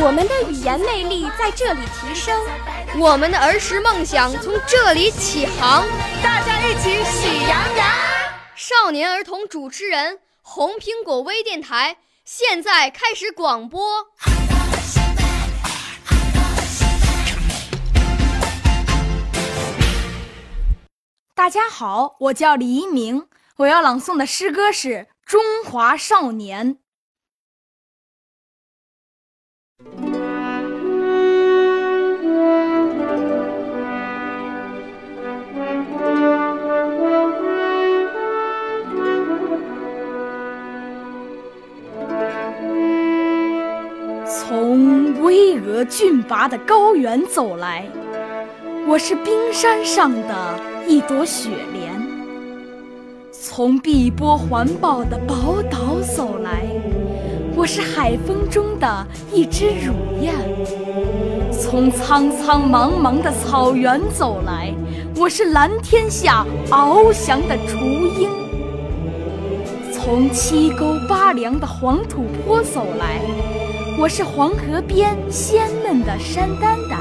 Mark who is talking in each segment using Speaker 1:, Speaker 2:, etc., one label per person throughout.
Speaker 1: 我们的语言魅力在这里提升，
Speaker 2: 我们的儿时梦想从这里起航。
Speaker 3: 大家一起喜羊羊。
Speaker 2: 少年儿童主持人，红苹果微电台。现在开始广播。
Speaker 4: 大家好，我叫李一鸣，我要朗诵的诗歌是《中华少年》。巍峨峻拔的高原走来，我是冰山上的一朵雪莲；从碧波环抱的宝岛走来，我是海风中的一只乳燕；从苍苍茫茫的草原走来，我是蓝天下翱翔的雏鹰；从七沟八梁的黄土坡走来。我是黄河边鲜嫩的山丹丹，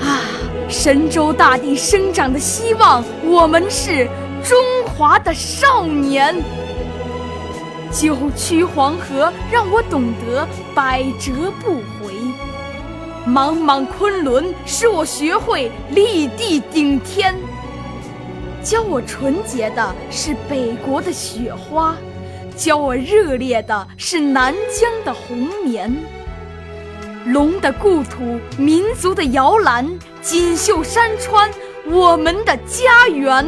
Speaker 4: 啊，神州大地生长的希望，我们是中华的少年。九曲黄河让我懂得百折不回，茫茫昆仑使我学会立地顶天。教我纯洁的是北国的雪花。教我热烈的是南疆的红棉，龙的故土，民族的摇篮，锦绣山川，我们的家园。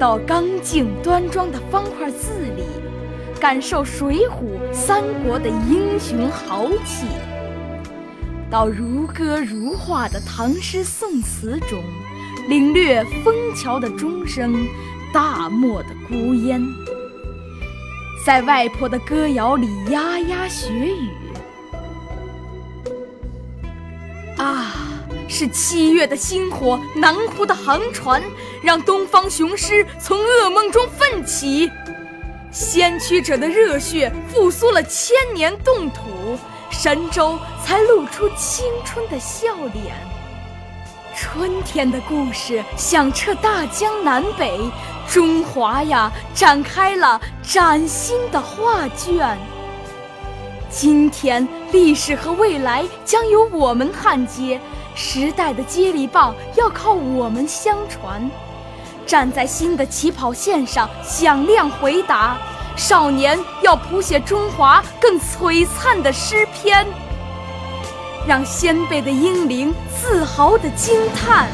Speaker 4: 到刚劲端庄的方块字里，感受《水浒》《三国》的英雄豪气；到如歌如画的唐诗宋词中，领略枫桥的钟声。大漠的孤烟，在外婆的歌谣里呀呀学语。啊，是七月的星火，南湖的航船，让东方雄狮从噩梦中奋起。先驱者的热血复苏了千年冻土，神州才露出青春的笑脸。春天的故事响彻大江南北，中华呀展开了崭新的画卷。今天，历史和未来将由我们焊接，时代的接力棒要靠我们相传。站在新的起跑线上，响亮回答：少年要谱写中华更璀璨的诗篇。让先辈的英灵自豪地惊叹：“，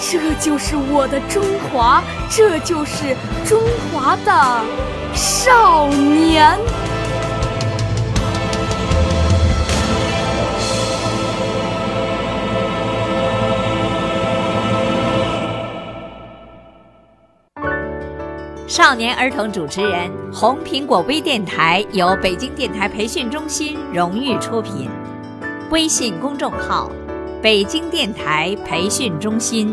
Speaker 4: 这就是我的中华，这就是中华的少年。”
Speaker 5: 少年儿童主持人，红苹果微电台由北京电台培训中心荣誉出品，微信公众号：北京电台培训中心。